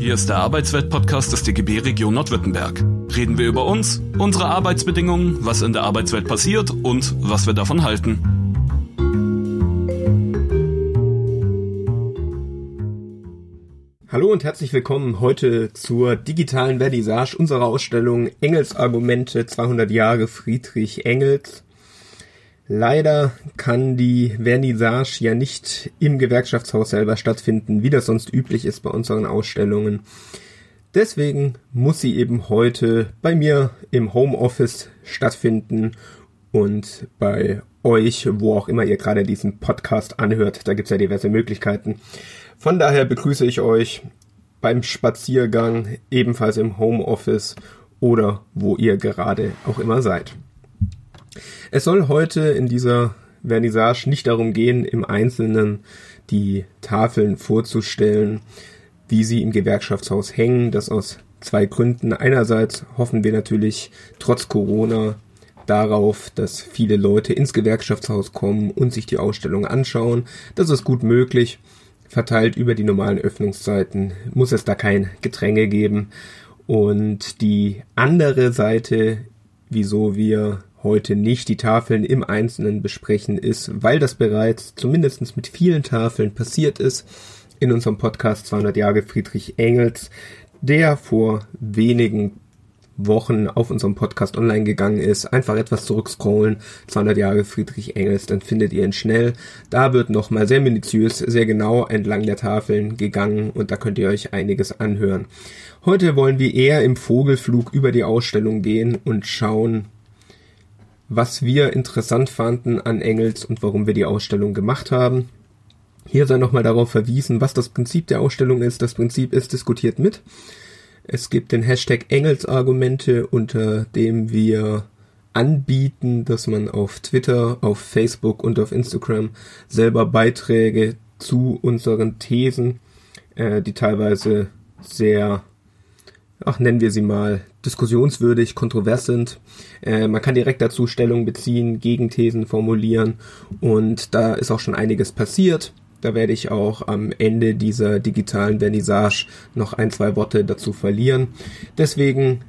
Hier ist der Arbeitswelt-Podcast des DGB Region Nordwürttemberg. Reden wir über uns, unsere Arbeitsbedingungen, was in der Arbeitswelt passiert und was wir davon halten. Hallo und herzlich willkommen heute zur digitalen Vernissage unserer Ausstellung Engels Argumente 200 Jahre Friedrich Engels. Leider kann die Vernissage ja nicht im Gewerkschaftshaus selber stattfinden, wie das sonst üblich ist bei unseren Ausstellungen. Deswegen muss sie eben heute bei mir im Homeoffice stattfinden und bei euch, wo auch immer ihr gerade diesen Podcast anhört. Da gibt's ja diverse Möglichkeiten. Von daher begrüße ich euch beim Spaziergang, ebenfalls im Homeoffice oder wo ihr gerade auch immer seid. Es soll heute in dieser Vernissage nicht darum gehen, im Einzelnen die Tafeln vorzustellen, wie sie im Gewerkschaftshaus hängen. Das aus zwei Gründen. Einerseits hoffen wir natürlich trotz Corona darauf, dass viele Leute ins Gewerkschaftshaus kommen und sich die Ausstellung anschauen. Das ist gut möglich. Verteilt über die normalen Öffnungszeiten muss es da kein Gedränge geben. Und die andere Seite, wieso wir heute nicht die Tafeln im Einzelnen besprechen, ist, weil das bereits zumindest mit vielen Tafeln passiert ist in unserem Podcast 200 Jahre Friedrich Engels, der vor wenigen Wochen auf unserem Podcast online gegangen ist. Einfach etwas zurückscrollen, 200 Jahre Friedrich Engels, dann findet ihr ihn schnell. Da wird nochmal sehr minutiös, sehr genau entlang der Tafeln gegangen und da könnt ihr euch einiges anhören. Heute wollen wir eher im Vogelflug über die Ausstellung gehen und schauen, was wir interessant fanden an Engels und warum wir die Ausstellung gemacht haben. Hier sei nochmal darauf verwiesen, was das Prinzip der Ausstellung ist. Das Prinzip ist diskutiert mit. Es gibt den Hashtag Engels-Argumente, unter dem wir anbieten, dass man auf Twitter, auf Facebook und auf Instagram selber Beiträge zu unseren Thesen, äh, die teilweise sehr ach nennen wir sie mal, diskussionswürdig, kontrovers sind. Äh, man kann direkt dazu Stellung beziehen, Gegenthesen formulieren und da ist auch schon einiges passiert. Da werde ich auch am Ende dieser digitalen Vernissage noch ein, zwei Worte dazu verlieren. Deswegen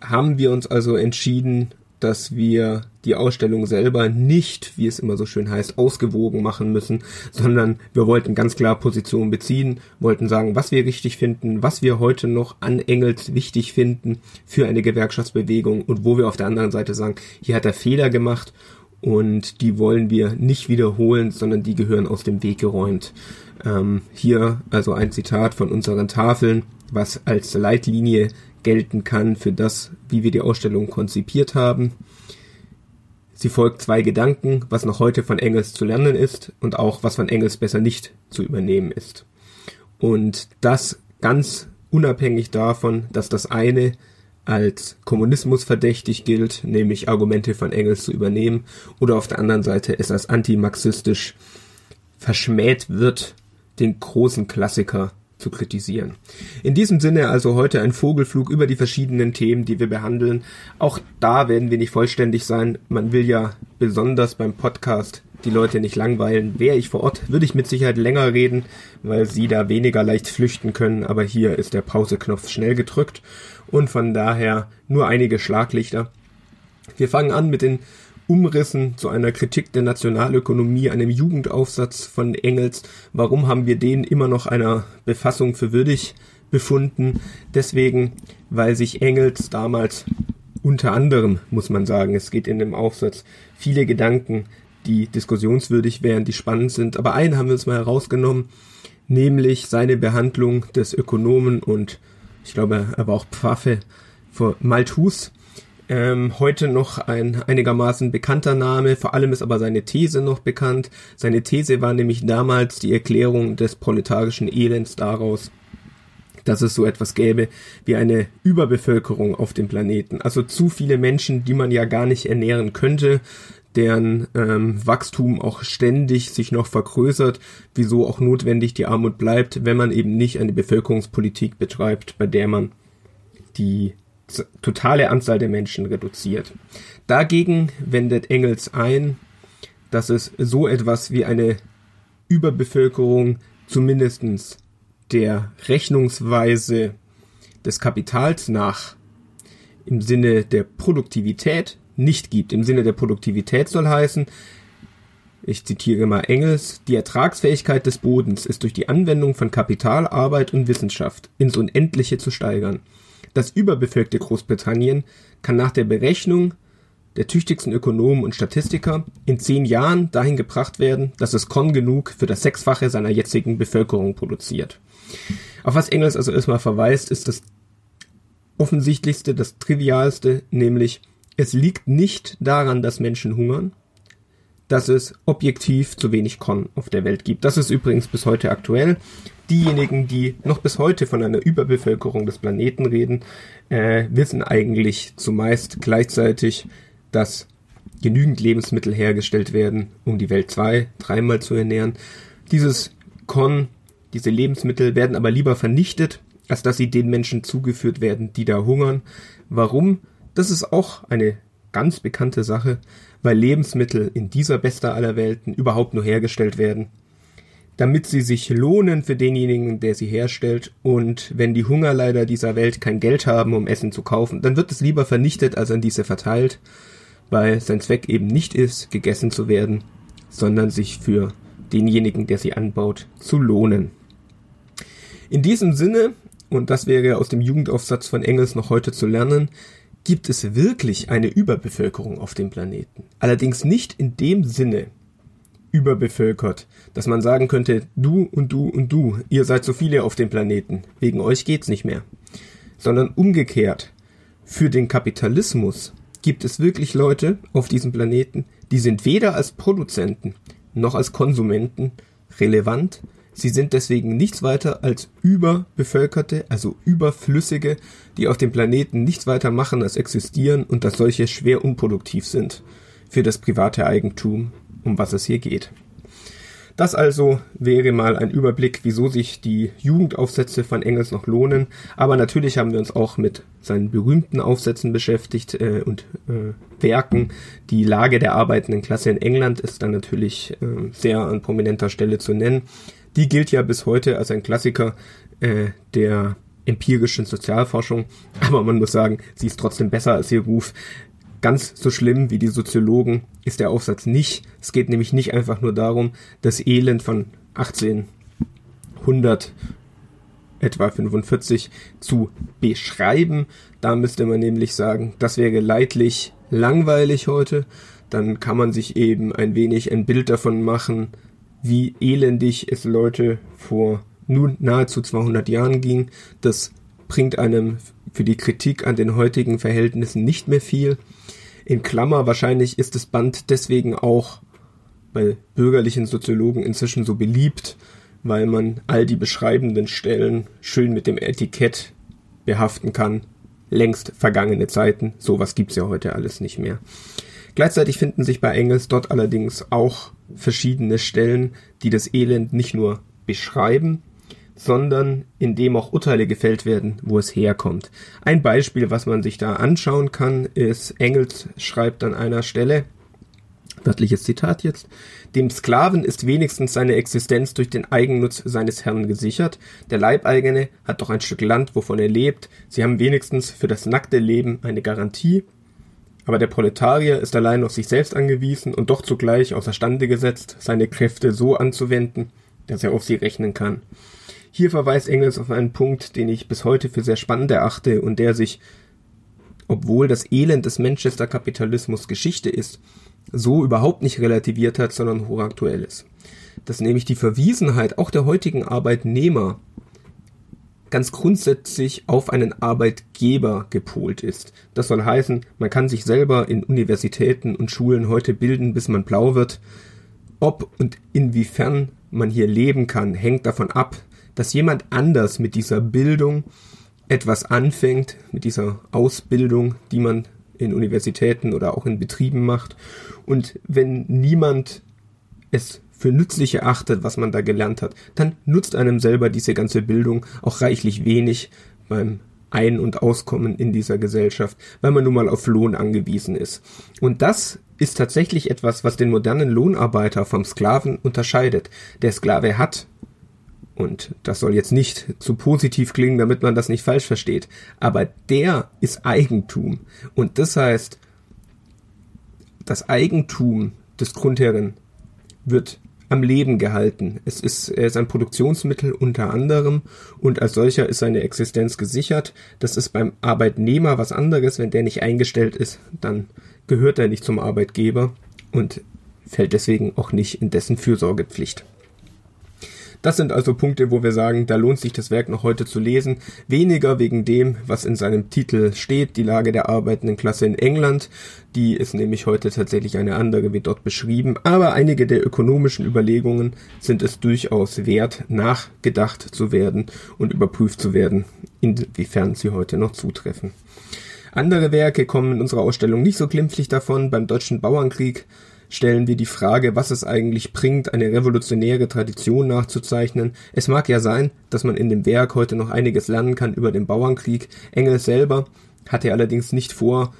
haben wir uns also entschieden, dass wir die Ausstellung selber nicht, wie es immer so schön heißt, ausgewogen machen müssen, sondern wir wollten ganz klar Position beziehen, wollten sagen, was wir richtig finden, was wir heute noch an Engels wichtig finden für eine Gewerkschaftsbewegung und wo wir auf der anderen Seite sagen, hier hat er Fehler gemacht und die wollen wir nicht wiederholen, sondern die gehören aus dem Weg geräumt. Ähm, hier also ein Zitat von unseren Tafeln, was als Leitlinie gelten kann für das, wie wir die Ausstellung konzipiert haben. Sie folgt zwei Gedanken, was noch heute von Engels zu lernen ist und auch was von Engels besser nicht zu übernehmen ist. Und das ganz unabhängig davon, dass das eine als Kommunismus verdächtig gilt, nämlich Argumente von Engels zu übernehmen, oder auf der anderen Seite es als antimarxistisch verschmäht wird, den großen Klassiker zu kritisieren. In diesem Sinne also heute ein Vogelflug über die verschiedenen Themen, die wir behandeln. Auch da werden wir nicht vollständig sein. Man will ja besonders beim Podcast die Leute nicht langweilen. Wäre ich vor Ort, würde ich mit Sicherheit länger reden, weil sie da weniger leicht flüchten können. Aber hier ist der Pauseknopf schnell gedrückt und von daher nur einige Schlaglichter. Wir fangen an mit den Umrissen zu einer Kritik der Nationalökonomie, einem Jugendaufsatz von Engels. Warum haben wir den immer noch einer Befassung für würdig befunden? Deswegen, weil sich Engels damals unter anderem, muss man sagen, es geht in dem Aufsatz viele Gedanken, die diskussionswürdig wären, die spannend sind. Aber einen haben wir uns mal herausgenommen, nämlich seine Behandlung des Ökonomen und ich glaube, er war auch Pfaffe vor Malthus ähm, heute noch ein einigermaßen bekannter Name, vor allem ist aber seine These noch bekannt. Seine These war nämlich damals die Erklärung des proletarischen Elends daraus, dass es so etwas gäbe wie eine Überbevölkerung auf dem Planeten. Also zu viele Menschen, die man ja gar nicht ernähren könnte, deren ähm, Wachstum auch ständig sich noch vergrößert, wieso auch notwendig die Armut bleibt, wenn man eben nicht eine Bevölkerungspolitik betreibt, bei der man die totale Anzahl der Menschen reduziert. Dagegen wendet Engels ein, dass es so etwas wie eine Überbevölkerung zumindestens der Rechnungsweise des Kapitals nach im Sinne der Produktivität nicht gibt. Im Sinne der Produktivität soll heißen, ich zitiere mal Engels, die Ertragsfähigkeit des Bodens ist durch die Anwendung von Kapital, Arbeit und Wissenschaft ins Unendliche zu steigern. Das überbevölkerte Großbritannien kann nach der Berechnung der tüchtigsten Ökonomen und Statistiker in zehn Jahren dahin gebracht werden, dass es Korn genug für das Sechsfache seiner jetzigen Bevölkerung produziert. Auf was Engels also erstmal verweist, ist das offensichtlichste, das trivialste, nämlich es liegt nicht daran, dass Menschen hungern, dass es objektiv zu wenig Korn auf der Welt gibt. Das ist übrigens bis heute aktuell. Diejenigen, die noch bis heute von einer Überbevölkerung des Planeten reden, äh, wissen eigentlich zumeist gleichzeitig, dass genügend Lebensmittel hergestellt werden, um die Welt zwei, dreimal zu ernähren. Dieses Korn, diese Lebensmittel werden aber lieber vernichtet, als dass sie den Menschen zugeführt werden, die da hungern. Warum? Das ist auch eine ganz bekannte Sache, weil Lebensmittel in dieser bester aller Welten überhaupt nur hergestellt werden, damit sie sich lohnen für denjenigen, der sie herstellt. Und wenn die Hungerleider dieser Welt kein Geld haben, um Essen zu kaufen, dann wird es lieber vernichtet, als an diese verteilt, weil sein Zweck eben nicht ist, gegessen zu werden, sondern sich für denjenigen, der sie anbaut, zu lohnen. In diesem Sinne, und das wäre aus dem Jugendaufsatz von Engels noch heute zu lernen, gibt es wirklich eine Überbevölkerung auf dem Planeten. Allerdings nicht in dem Sinne überbevölkert, dass man sagen könnte, du und du und du, ihr seid so viele auf dem Planeten, wegen euch geht's nicht mehr. Sondern umgekehrt, für den Kapitalismus gibt es wirklich Leute auf diesem Planeten, die sind weder als Produzenten noch als Konsumenten relevant, Sie sind deswegen nichts weiter als überbevölkerte, also überflüssige, die auf dem Planeten nichts weiter machen als existieren und dass solche schwer unproduktiv sind für das private Eigentum, um was es hier geht. Das also wäre mal ein Überblick, wieso sich die Jugendaufsätze von Engels noch lohnen. Aber natürlich haben wir uns auch mit seinen berühmten Aufsätzen beschäftigt äh, und äh, Werken. Die Lage der arbeitenden Klasse in England ist dann natürlich äh, sehr an prominenter Stelle zu nennen die gilt ja bis heute als ein Klassiker äh, der empirischen Sozialforschung, aber man muss sagen, sie ist trotzdem besser als ihr Ruf. Ganz so schlimm wie die Soziologen ist der Aufsatz nicht. Es geht nämlich nicht einfach nur darum, das Elend von 1800 etwa 45 zu beschreiben. Da müsste man nämlich sagen, das wäre leidlich langweilig heute. Dann kann man sich eben ein wenig ein Bild davon machen, wie elendig es Leute vor nun nahezu 200 Jahren ging. Das bringt einem für die Kritik an den heutigen Verhältnissen nicht mehr viel. In Klammer, wahrscheinlich ist das Band deswegen auch bei bürgerlichen Soziologen inzwischen so beliebt, weil man all die beschreibenden Stellen schön mit dem Etikett behaften kann. Längst vergangene Zeiten, sowas gibt's ja heute alles nicht mehr. Gleichzeitig finden sich bei Engels dort allerdings auch verschiedene Stellen, die das Elend nicht nur beschreiben, sondern in dem auch Urteile gefällt werden, wo es herkommt. Ein Beispiel, was man sich da anschauen kann, ist, Engels schreibt an einer Stelle, wörtliches Zitat jetzt, dem Sklaven ist wenigstens seine Existenz durch den Eigennutz seines Herrn gesichert. Der Leibeigene hat doch ein Stück Land, wovon er lebt. Sie haben wenigstens für das nackte Leben eine Garantie. Aber der Proletarier ist allein auf sich selbst angewiesen und doch zugleich außerstande gesetzt, seine Kräfte so anzuwenden, dass er auf sie rechnen kann. Hier verweist Engels auf einen Punkt, den ich bis heute für sehr spannend erachte und der sich, obwohl das Elend des Manchester-Kapitalismus Geschichte ist, so überhaupt nicht relativiert hat, sondern hochaktuell ist. Dass nämlich die Verwiesenheit auch der heutigen Arbeitnehmer ganz grundsätzlich auf einen Arbeitgeber gepolt ist. Das soll heißen, man kann sich selber in Universitäten und Schulen heute bilden, bis man blau wird. Ob und inwiefern man hier leben kann, hängt davon ab, dass jemand anders mit dieser Bildung etwas anfängt, mit dieser Ausbildung, die man in Universitäten oder auch in Betrieben macht. Und wenn niemand es für nützlich erachtet, was man da gelernt hat, dann nutzt einem selber diese ganze Bildung auch reichlich wenig beim Ein- und Auskommen in dieser Gesellschaft, weil man nun mal auf Lohn angewiesen ist. Und das ist tatsächlich etwas, was den modernen Lohnarbeiter vom Sklaven unterscheidet. Der Sklave hat und das soll jetzt nicht zu positiv klingen, damit man das nicht falsch versteht, aber der ist Eigentum. Und das heißt, das Eigentum des Grundherren wird am Leben gehalten. Es ist, er ist ein Produktionsmittel unter anderem und als solcher ist seine Existenz gesichert. Das ist beim Arbeitnehmer was anderes. Wenn der nicht eingestellt ist, dann gehört er nicht zum Arbeitgeber und fällt deswegen auch nicht in dessen Fürsorgepflicht. Das sind also Punkte, wo wir sagen, da lohnt sich das Werk noch heute zu lesen. Weniger wegen dem, was in seinem Titel steht, die Lage der arbeitenden Klasse in England. Die ist nämlich heute tatsächlich eine andere, wie dort beschrieben. Aber einige der ökonomischen Überlegungen sind es durchaus wert, nachgedacht zu werden und überprüft zu werden, inwiefern sie heute noch zutreffen. Andere Werke kommen in unserer Ausstellung nicht so glimpflich davon. Beim Deutschen Bauernkrieg stellen wir die Frage, was es eigentlich bringt, eine revolutionäre Tradition nachzuzeichnen. Es mag ja sein, dass man in dem Werk heute noch einiges lernen kann über den Bauernkrieg. Engels selber hatte allerdings nicht vor,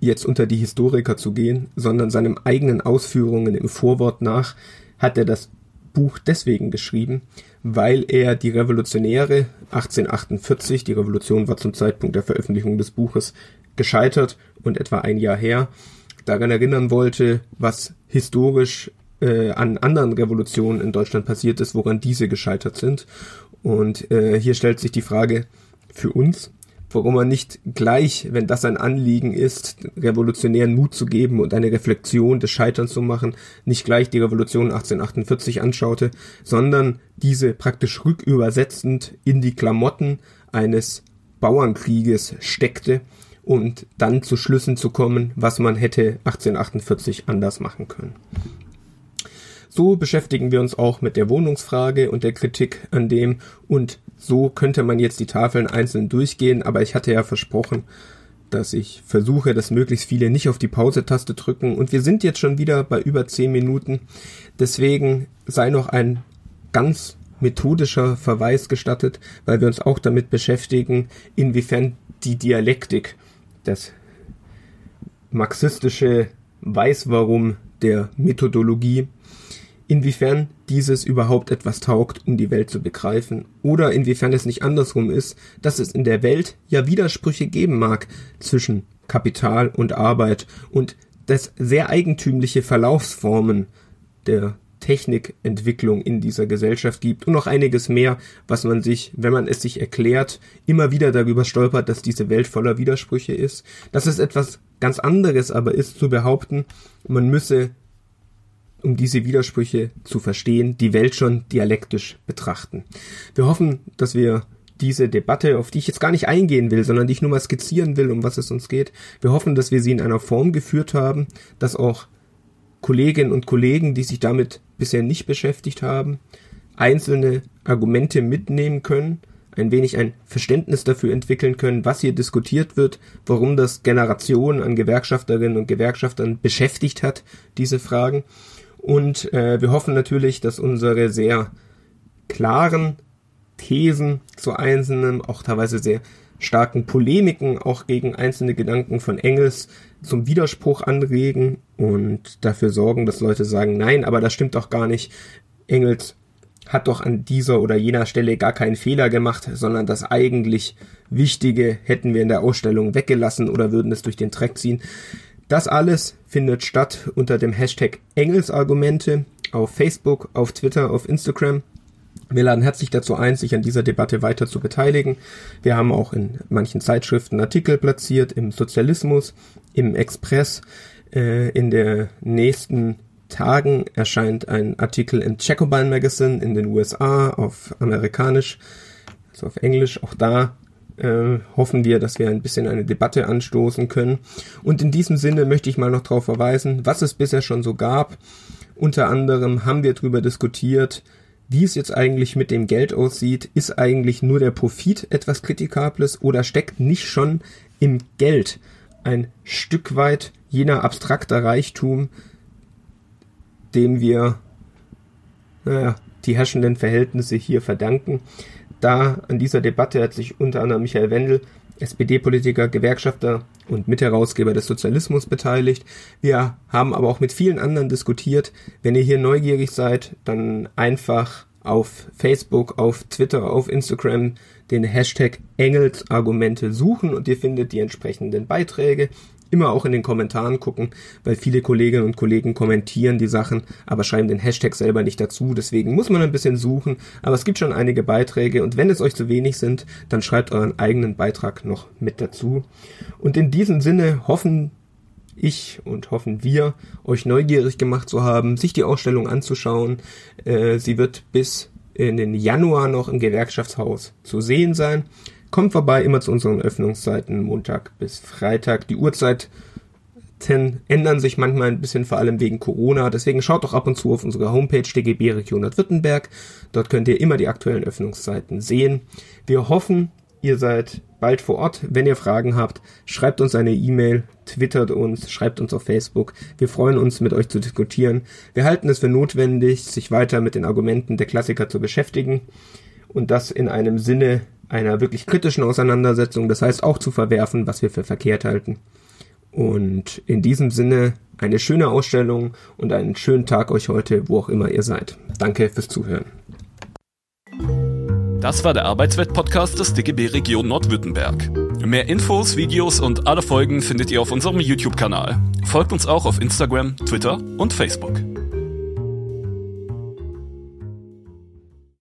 jetzt unter die Historiker zu gehen, sondern seinen eigenen Ausführungen im Vorwort nach hat er das Buch deswegen geschrieben, weil er die Revolutionäre 1848, die Revolution war zum Zeitpunkt der Veröffentlichung des Buches gescheitert und etwa ein Jahr her, daran erinnern wollte, was historisch äh, an anderen Revolutionen in Deutschland passiert ist, woran diese gescheitert sind. Und äh, hier stellt sich die Frage für uns, warum man nicht gleich, wenn das ein Anliegen ist, revolutionären Mut zu geben und eine Reflexion des Scheiterns zu machen, nicht gleich die Revolution 1848 anschaute, sondern diese praktisch rückübersetzend in die Klamotten eines Bauernkrieges steckte und dann zu Schlüssen zu kommen, was man hätte 1848 anders machen können. So beschäftigen wir uns auch mit der Wohnungsfrage und der Kritik an dem und so könnte man jetzt die Tafeln einzeln durchgehen, aber ich hatte ja versprochen, dass ich versuche, dass möglichst viele nicht auf die Pause-Taste drücken und wir sind jetzt schon wieder bei über zehn Minuten. Deswegen sei noch ein ganz methodischer Verweis gestattet, weil wir uns auch damit beschäftigen, inwiefern die Dialektik das marxistische Weiß-Warum der Methodologie, inwiefern dieses überhaupt etwas taugt, um die Welt zu begreifen, oder inwiefern es nicht andersrum ist, dass es in der Welt ja Widersprüche geben mag zwischen Kapital und Arbeit und dass sehr eigentümliche Verlaufsformen der Technikentwicklung in dieser Gesellschaft gibt und noch einiges mehr, was man sich, wenn man es sich erklärt, immer wieder darüber stolpert, dass diese Welt voller Widersprüche ist. Dass es etwas ganz anderes aber ist zu behaupten, man müsse, um diese Widersprüche zu verstehen, die Welt schon dialektisch betrachten. Wir hoffen, dass wir diese Debatte, auf die ich jetzt gar nicht eingehen will, sondern die ich nur mal skizzieren will, um was es uns geht. Wir hoffen, dass wir sie in einer Form geführt haben, dass auch Kolleginnen und Kollegen, die sich damit bisher nicht beschäftigt haben, einzelne Argumente mitnehmen können, ein wenig ein Verständnis dafür entwickeln können, was hier diskutiert wird, warum das Generationen an Gewerkschafterinnen und Gewerkschaftern beschäftigt hat, diese Fragen. Und äh, wir hoffen natürlich, dass unsere sehr klaren Thesen zu einzelnen, auch teilweise sehr starken Polemiken auch gegen einzelne Gedanken von Engels zum Widerspruch anregen und dafür sorgen, dass Leute sagen, nein, aber das stimmt doch gar nicht. Engels hat doch an dieser oder jener Stelle gar keinen Fehler gemacht, sondern das eigentlich Wichtige hätten wir in der Ausstellung weggelassen oder würden es durch den Dreck ziehen. Das alles findet statt unter dem Hashtag Engelsargumente auf Facebook, auf Twitter, auf Instagram. Wir laden herzlich dazu ein, sich an dieser Debatte weiter zu beteiligen. Wir haben auch in manchen Zeitschriften Artikel platziert, im Sozialismus, im Express. Äh, in der nächsten Tagen erscheint ein Artikel im Jacobin Magazine in den USA auf amerikanisch, also auf Englisch. Auch da äh, hoffen wir, dass wir ein bisschen eine Debatte anstoßen können. Und in diesem Sinne möchte ich mal noch darauf verweisen, was es bisher schon so gab. Unter anderem haben wir darüber diskutiert, wie es jetzt eigentlich mit dem Geld aussieht. Ist eigentlich nur der Profit etwas Kritikables oder steckt nicht schon im Geld ein Stück weit jener abstrakter Reichtum, dem wir naja, die herrschenden Verhältnisse hier verdanken. Da an dieser Debatte hat sich unter anderem Michael Wendel, SPD-Politiker, Gewerkschafter und Mitherausgeber des Sozialismus beteiligt. Wir haben aber auch mit vielen anderen diskutiert. Wenn ihr hier neugierig seid, dann einfach auf Facebook, auf Twitter, auf Instagram den Hashtag Engelsargumente suchen und ihr findet die entsprechenden Beiträge. Immer auch in den Kommentaren gucken, weil viele Kolleginnen und Kollegen kommentieren die Sachen, aber schreiben den Hashtag selber nicht dazu. Deswegen muss man ein bisschen suchen, aber es gibt schon einige Beiträge und wenn es euch zu wenig sind, dann schreibt euren eigenen Beitrag noch mit dazu. Und in diesem Sinne hoffen ich und hoffen wir, euch neugierig gemacht zu haben, sich die Ausstellung anzuschauen. Äh, sie wird bis in den Januar noch im Gewerkschaftshaus zu sehen sein. Kommt vorbei, immer zu unseren Öffnungszeiten, Montag bis Freitag. Die Uhrzeiten ändern sich manchmal ein bisschen, vor allem wegen Corona. Deswegen schaut doch ab und zu auf unsere Homepage DGB Region Nordwürttemberg. Dort könnt ihr immer die aktuellen Öffnungszeiten sehen. Wir hoffen, Ihr seid bald vor Ort. Wenn ihr Fragen habt, schreibt uns eine E-Mail, twittert uns, schreibt uns auf Facebook. Wir freuen uns, mit euch zu diskutieren. Wir halten es für notwendig, sich weiter mit den Argumenten der Klassiker zu beschäftigen und das in einem Sinne einer wirklich kritischen Auseinandersetzung, das heißt auch zu verwerfen, was wir für verkehrt halten. Und in diesem Sinne eine schöne Ausstellung und einen schönen Tag euch heute, wo auch immer ihr seid. Danke fürs Zuhören. Das war der Arbeitswelt-Podcast des DGB Region Nordwürttemberg. Mehr Infos, Videos und alle Folgen findet ihr auf unserem YouTube-Kanal. Folgt uns auch auf Instagram, Twitter und Facebook.